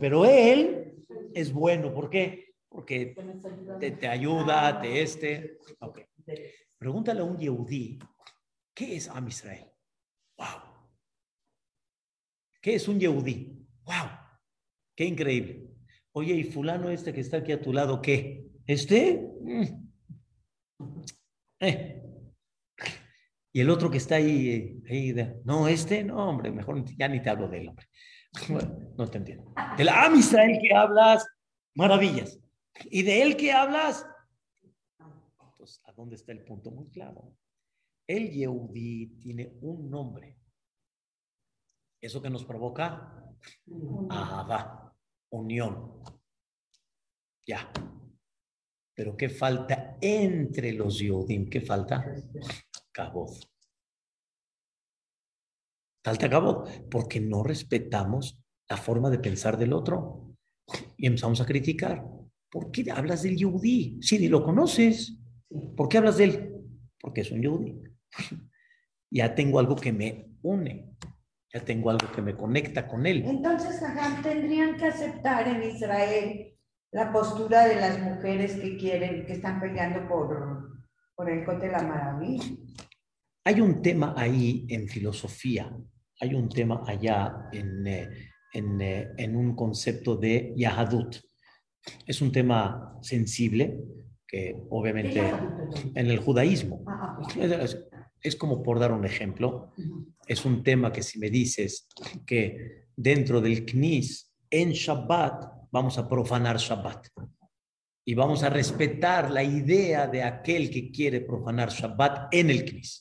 pero él es bueno. ¿Por qué? Porque te, te ayuda, te este. Okay. Pregúntale a un Yehudi, ¿qué es Am Israel? Wow. ¿Qué es un Yehudí? ¡Wow! ¡Qué increíble! Oye, ¿y fulano este que está aquí a tu lado, qué? ¿Este? Mm. Eh. Y el otro que está ahí, no, este, no, hombre, mejor ya ni te hablo de él, hombre. no te entiendo. Del Am Israel que hablas, maravillas. Y de él que hablas, entonces, ¿a dónde está el punto? Muy claro. El Yehudí tiene un nombre ¿Eso que nos provoca? va, unión. Ya. Pero ¿qué falta entre los Yodim? ¿Qué falta? Cabot. Falta cabot, porque no respetamos la forma de pensar del otro. Y empezamos a criticar. ¿Por qué hablas del Yehudi? Si ni lo conoces. ¿Por qué hablas de él? Porque es un Yehudi. ya tengo algo que me une. Ya tengo algo que me conecta con él. Entonces, Jajam, tendrían que aceptar en Israel la postura de las mujeres que quieren, que están peleando por, por el Cote la Maravilla. Hay un tema ahí en filosofía, hay un tema allá en, eh, en, eh, en un concepto de Yahadut. Es un tema sensible que obviamente en el judaísmo. Ah, ah, Es, es como por dar un ejemplo, es un tema que si me dices que dentro del Knis en Shabbat vamos a profanar Shabbat y vamos a respetar la idea de aquel que quiere profanar Shabbat en el Knis.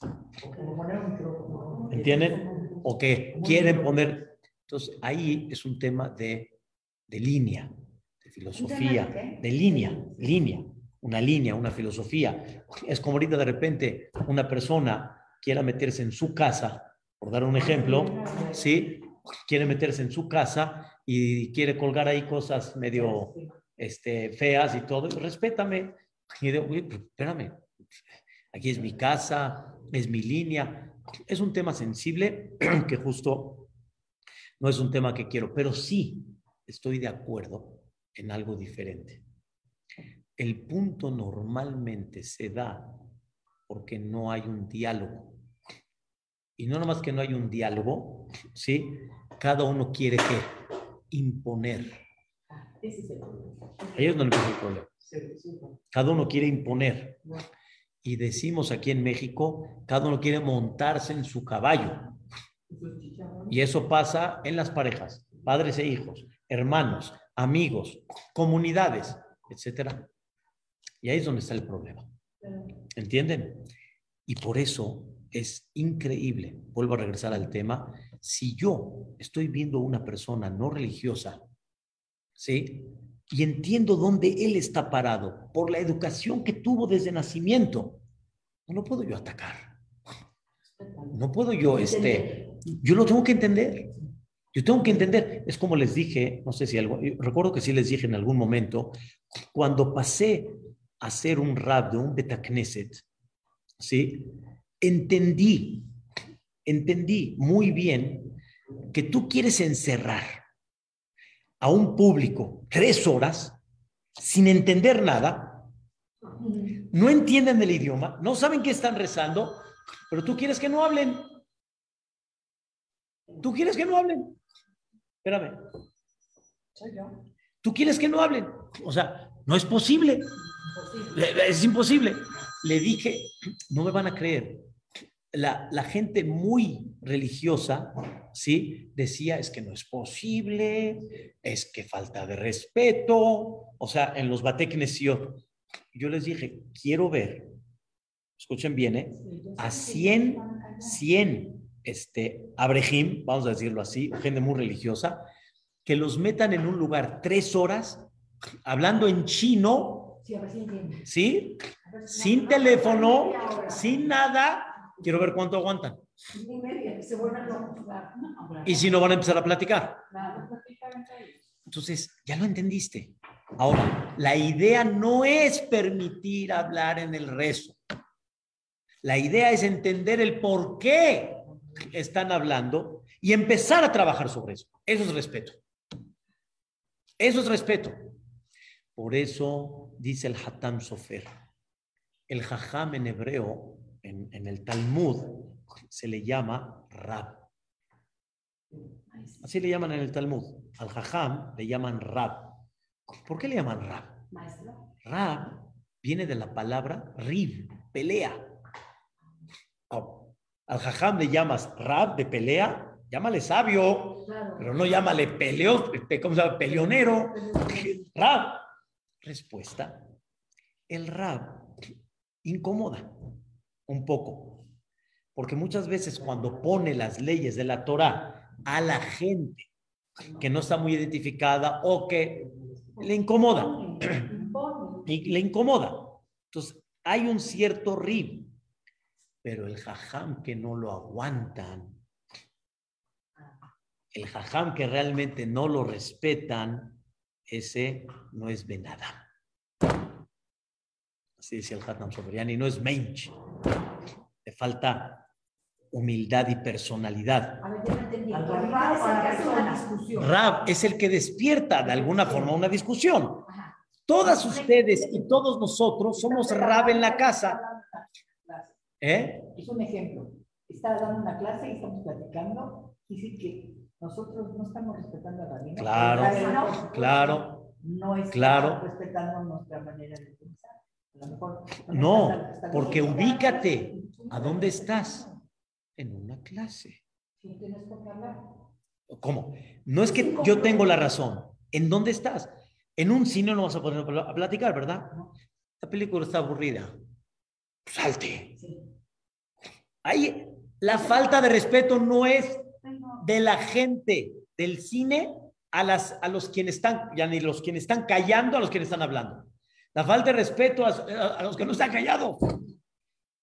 ¿Entienden? O que quieren poner. Entonces, ahí es un tema de, de línea, de filosofía, de línea, línea, una línea, una filosofía. Es como ahorita de repente una persona quiera meterse en su casa, por dar un ejemplo, ¿sí? Quiere meterse en su casa y quiere colgar ahí cosas medio este, feas y todo. Respétame. Y digo, "Oye, pero espérame, aquí es mi casa, es mi línea. Es un tema sensible que justo no es un tema que quiero, pero sí estoy de acuerdo en algo diferente. El punto normalmente se da porque no hay un diálogo. Y no nomás que no hay un diálogo, ¿sí? Cada uno quiere que imponer. Ese es el problema. Ahí es donde empieza el problema. Cada uno quiere imponer. Y decimos aquí en México, cada uno quiere montarse en su caballo. Y eso pasa en las parejas, padres e hijos, hermanos, amigos, comunidades, etcétera. Y ahí es donde está el problema. ¿Entienden? Y por eso es increíble, vuelvo a regresar al tema, si yo estoy viendo una persona no religiosa, ¿sí? Y entiendo dónde él está parado por la educación que tuvo desde nacimiento, no puedo yo atacar. No puedo yo, este, yo lo tengo que entender. Yo tengo que entender, es como les dije, no sé si algo, recuerdo que sí les dije en algún momento, cuando pasé a ser un rab de un Betacneset, ¿sí? Entendí, entendí muy bien que tú quieres encerrar a un público tres horas sin entender nada, no entienden el idioma, no saben qué están rezando, pero tú quieres que no hablen. Tú quieres que no hablen. Espérame. Tú quieres que no hablen. O sea, no es posible. Es imposible. Le dije, no me van a creer. La, la, gente muy religiosa, ¿sí? Decía, es que no es posible, es que falta de respeto. O sea, en los Bateknesiot, yo les dije, quiero ver, escuchen bien, ¿eh? A 100, 100 este, abrejim, vamos a decirlo así, gente muy religiosa, que los metan en un lugar tres horas hablando en chino, ¿sí? Sin teléfono, sin nada. Quiero ver cuánto aguantan. Y si no van a empezar a platicar. Entonces, ya lo entendiste. Ahora, la idea no es permitir hablar en el rezo. La idea es entender el por qué están hablando y empezar a trabajar sobre eso. Eso es respeto. Eso es respeto. Por eso dice el Hatam Sofer. El Jajam en hebreo, en, en, el Talmud, se le llama Rab. Así le llaman en el Talmud. Al Jajam le llaman Rab. ¿Por qué le llaman Rab? Rab viene de la palabra Rib, pelea. Oh, al Jajam le llamas Rab de pelea, llámale sabio, claro. pero no llámale peleo, ¿cómo se llama? Peleonero. Rab. Respuesta. El Rab incomoda un poco, porque muchas veces cuando pone las leyes de la Torah a la gente que no está muy identificada o que le incomoda, y le incomoda. Entonces, hay un cierto rib, pero el jajam que no lo aguantan, el jajam que realmente no lo respetan, ese no es Benada. Así dice el Hatam Sobriani, no es Mensch. Le falta humildad y personalidad. A ver, ya no entendí. Rab es el la que hace una persona. discusión. Rab es el que despierta de alguna forma una discusión. Todas ustedes y todos nosotros somos Rab en la casa. ¿Eh? Es un ejemplo. Está dando una clase y estamos platicando. Dice que nosotros no estamos respetando a. Claro, Rabino, por supuesto, claro, No está claro. respetando nuestra manera de pensar. A lo mejor No, porque ubícate. ¿A dónde estás? En una clase. ¿Cómo? No es que yo tengo la razón. ¿En dónde estás? En un cine no vas a poner a platicar, ¿verdad? La película está aburrida. Salte. Sí. Ahí, la falta de respeto no es de la gente del cine a, las, a los quienes están, ya ni los quienes están callando, a los quienes están hablando. La falta de respeto a, a- a los que no están callados.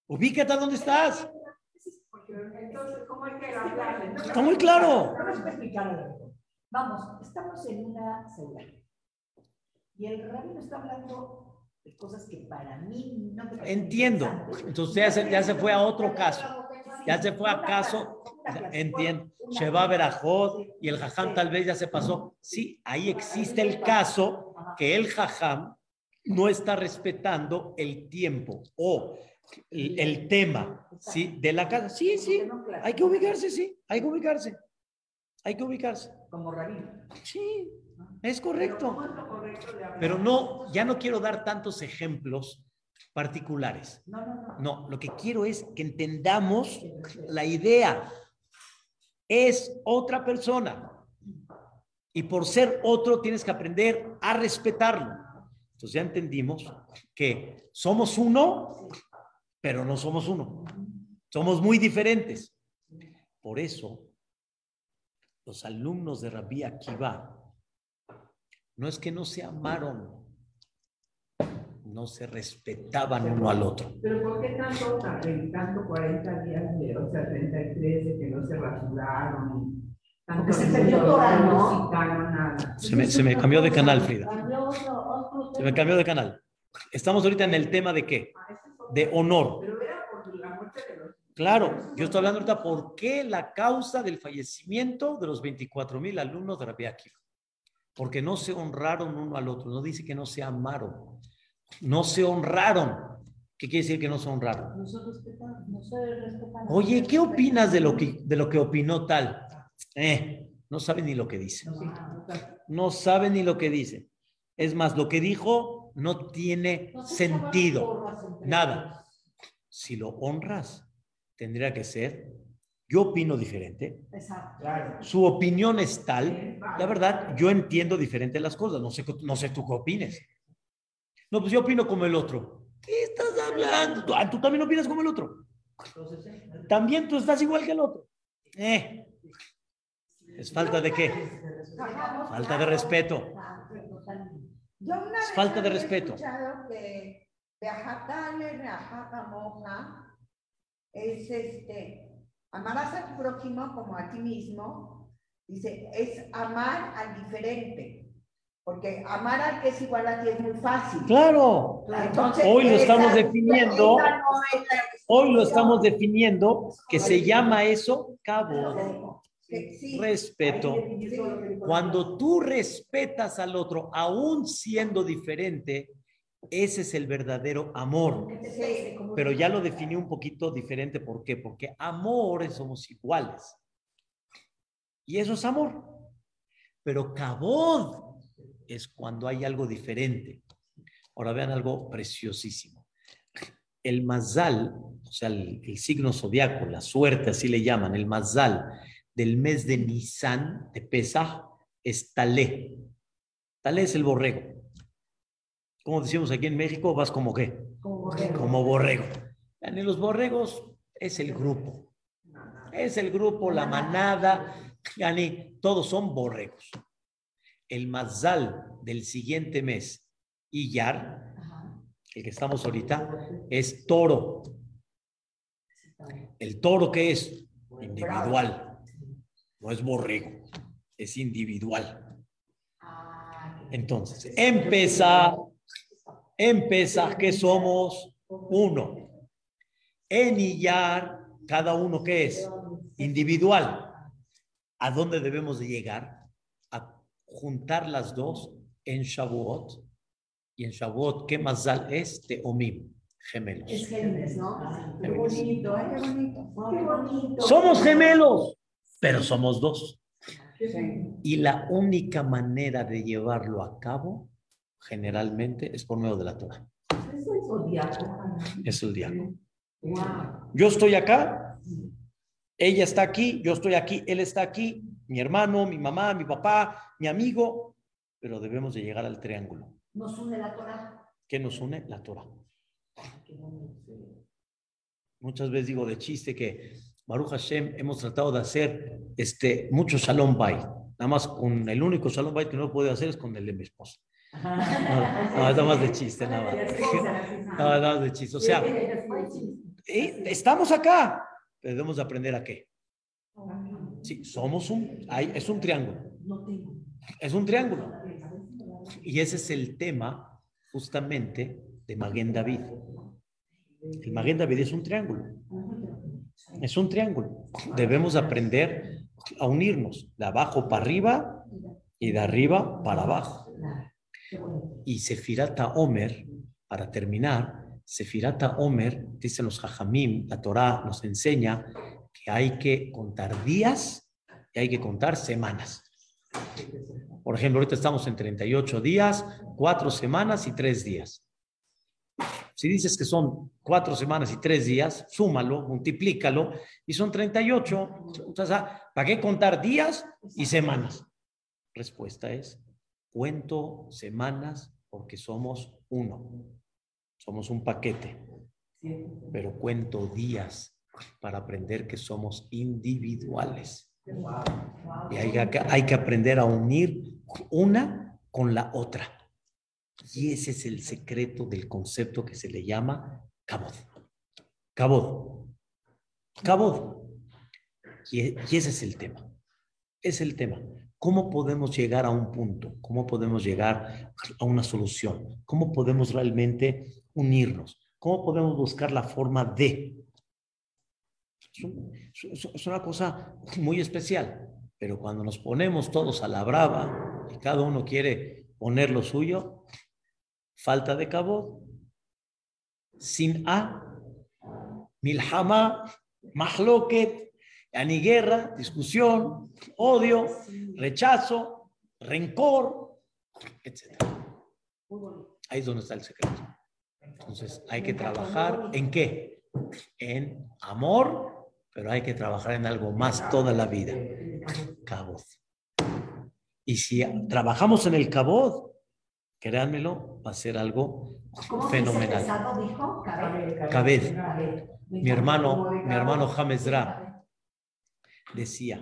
Ubícate a dónde estás. Entonces, ¿cómo hay que hablarle? Está muy claro. Vamos estamos en una célula. Y el rabino está hablando de cosas que para mí no me Entiendo. Entonces ya se, ya se fue a otro caso. Ya se fue a caso. Entiendo. Se va a y el jajam tal vez ya se pasó. Sí, ahí existe el caso que el jajam no está respetando el tiempo o el, el tema ¿sí? de la casa. Sí, sí, hay que ubicarse, sí, hay que ubicarse. Hay que ubicarse. Como rabino. Sí, es correcto. Pero no, ya no quiero dar tantos ejemplos particulares. No, no, no. No, lo que quiero es que entendamos la idea. Es otra persona. Y por ser otro tienes que aprender a respetarlo. Entonces ya entendimos que somos uno, pero no somos uno. Somos muy diferentes. Por eso, los alumnos de Rabbi Akiva no es que no se amaron, no se respetaban uno al otro. Pero ¿por qué tanto, tanto 40 días de, o sea, 33 de que no se rasuraron? Porque se perdió Torah, ¿no? Se me, se me cambió de canal, Frida. Se me cambió de canal. Estamos ahorita en el tema de qué? De honor. Pero era por la muerte de los... Claro, yo estoy hablando ahorita por qué la causa del fallecimiento de los 24 mil alumnos de Rabbi Akiva. Porque no se honraron uno al otro. No dice que no se amaron. No se honraron. ¿Qué quiere decir que no se honraron? No se respetaron, no se respetaron. Oye, ¿qué opinas de lo que, de lo que opinó tal? Eh, no sabe ni lo que dice. No sabe ni lo que dice. Es más, lo que dijo no tiene sentido. Nada. Si lo honras, tendría que ser, yo opino diferente, Exacto. Su opinión es tal, la verdad, yo entiendo diferente las cosas, no sé, no sé tú qué opines. No, pues yo opino como el otro. ¿Qué estás hablando? ¿Tú, ah, tú también opinas como el otro. También tú estás igual que el otro. Eh, es falta de qué? Falta de respeto. Yo una Es vez falta de respeto. escuchado que Moja, es este, amarás a tu prójimo como a ti mismo, dice, es amar al diferente. Porque amar al que es igual a ti es muy fácil. Claro, Entonces, Hoy lo esa- estamos definiendo. no es hoy lo estamos definiendo que se llama eso cabo, sí, respeto. Cuando tú respetas al otro, aún siendo diferente, ese es el verdadero amor. Pero ya lo definí un poquito diferente. ¿Por qué? Porque amores somos iguales. Y eso es amor. Pero cabod es cuando hay algo diferente. Ahora vean algo preciosísimo. El mazal, o sea, el, el signo zodiaco, la suerte, así le llaman, el mazal del mes de Nisan, de Pesach, es Talé. Talé es el borrego. Como decimos aquí en México, vas como qué? Como borrego. En los borregos es el grupo. Es el grupo, la manada, todos son borregos. El mazal del siguiente mes, Iyar, el que estamos ahorita, es toro. El toro que es individual, no es borrego, es individual. Entonces, empieza, empieza que somos uno. En Iyar, cada uno que es individual. ¿A dónde debemos de llegar? A juntar las dos en Shavuot. Y en Shavuot, ¿qué más es? Teomim, gemelos. Es gemelos, ¿no? Qué bonito, ¿eh? Qué bonito. Qué bonito. Somos gemelos, pero somos dos. Y la única manera de llevarlo a cabo, generalmente, es por medio de la Torah. Es el diálogo. Yo estoy acá, ella está aquí, yo estoy aquí, él está aquí, mi hermano, mi mamá, mi papá, mi amigo, pero debemos de llegar al triángulo. Nos une la Torah. ¿Qué nos une? La Torah. Muchas veces digo de chiste que Baruch Hashem hemos tratado de hacer este, mucho Shalom Bait. Nada más con el único Shalom Bait que no puedo hacer es con el de mi esposa. No, nada más de chiste, nada más. Nada más de chiste. O sea, estamos acá, pero debemos de aprender a qué. Sí, somos un, hay- es un triángulo. Es un triángulo. Y ese es el tema justamente de Maguen David. El Maguen David es un triángulo. Es un triángulo. Debemos aprender a unirnos de abajo para arriba y de arriba para abajo. Y Sefirata Omer, para terminar, Sefirata Omer, dicen los Jajamim, la Torah nos enseña que hay que contar días y hay que contar semanas. Por ejemplo, ahorita estamos en 38 días, 4 semanas y 3 días. Si dices que son 4 semanas y 3 días, súmalo, multiplícalo y son 38. O sea, ¿para qué contar días y semanas? Respuesta es, cuento semanas porque somos uno. Somos un paquete. Pero cuento días para aprender que somos individuales. Y hay que, hay que aprender a unir una con la otra. Y ese es el secreto del concepto que se le llama cabod. Cabod. Cabod. Y, y ese es el tema. Es el tema. ¿Cómo podemos llegar a un punto? ¿Cómo podemos llegar a una solución? ¿Cómo podemos realmente unirnos? ¿Cómo podemos buscar la forma de? Es una cosa muy especial, pero cuando nos ponemos todos a la brava y cada uno quiere poner lo suyo, falta de cabo, sin A, milhama, mahloket, ani guerra, discusión, odio, rechazo, rencor, etc. Ahí es donde está el secreto. Entonces hay que trabajar en qué? En amor, pero hay que trabajar en algo más toda la vida. Cabod. Y si trabajamos en el cabod, créanmelo, va a ser algo ¿Cómo fenomenal. Pesado, dijo? Mi hermano, mi hermano James Dra decía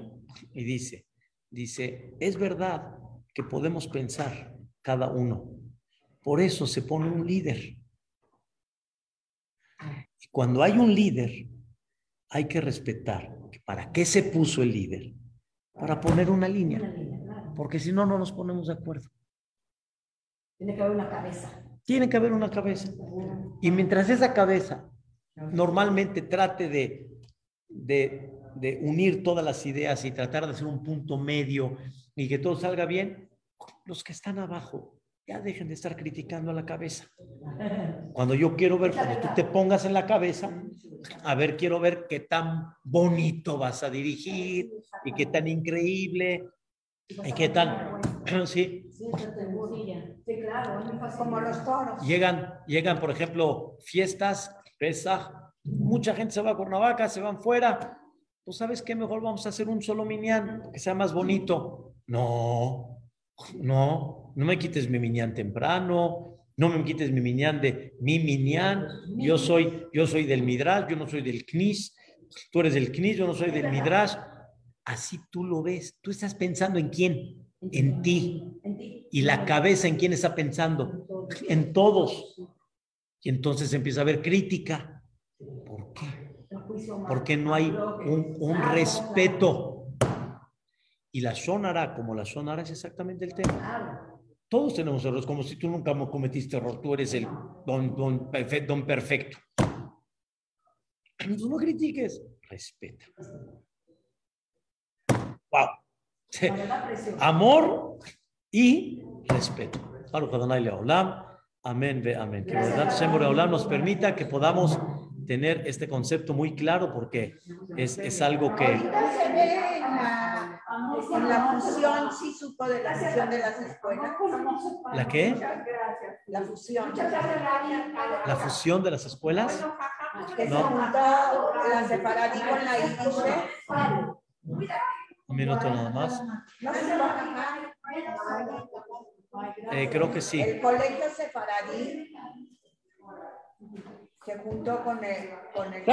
y dice, dice, es verdad que podemos pensar cada uno. Por eso se pone un líder. Y cuando hay un líder, hay que respetar para qué se puso el líder. Para poner una línea, porque si no, no nos ponemos de acuerdo. Tiene que haber una cabeza. Tiene que haber una cabeza. Y mientras esa cabeza normalmente trate de, de, unir todas las ideas y tratar de hacer un punto medio y que todo salga bien, los que están abajo ya dejen de estar criticando a la cabeza. Cuando yo quiero ver, cuando tú te pongas en la cabeza, a ver, quiero ver qué tan bonito vas a dirigir y qué tan increíble y qué tan... Sí, Sí. Sí, claro. Como los toros. Llegan, llegan, por ejemplo, fiestas, Pesaj, mucha gente se va a Cuernavaca, se van fuera. Pues, ¿sabes qué? Mejor vamos a hacer un solo minyan, que sea más bonito. No, no, no me quites mi minyan temprano, no me quites mi minyan de mi minyan. Yo soy, yo soy del Midrash, yo no soy del Knis. Tú eres del Knis, yo no soy del Midrash. Así tú lo ves. Tú estás pensando en quién, en ti. Y la cabeza en quién está pensando, en todos. Y entonces empieza a haber crítica. ¿Por qué? Porque no hay un, un respeto. Y la Shonara, como la Shonara es exactamente el tema. Todos tenemos errores, como si tú nunca cometiste error, tú eres el don, don, don perfecto. No critiques, respeta. Wow. Amor y respeto. Amén, ve amén. Que verdad Shem nos permita que podamos tener este concepto muy claro porque es, es algo que... En la, la fusión, sí supo de la fusión de las escuelas. ¿La qué? La fusión. ¿La fusión de las escuelas? Que se juntó la separadí con la. Un minuto nada más. No se va a Eh, creo que sí. El colegio separadí se juntó con el, con el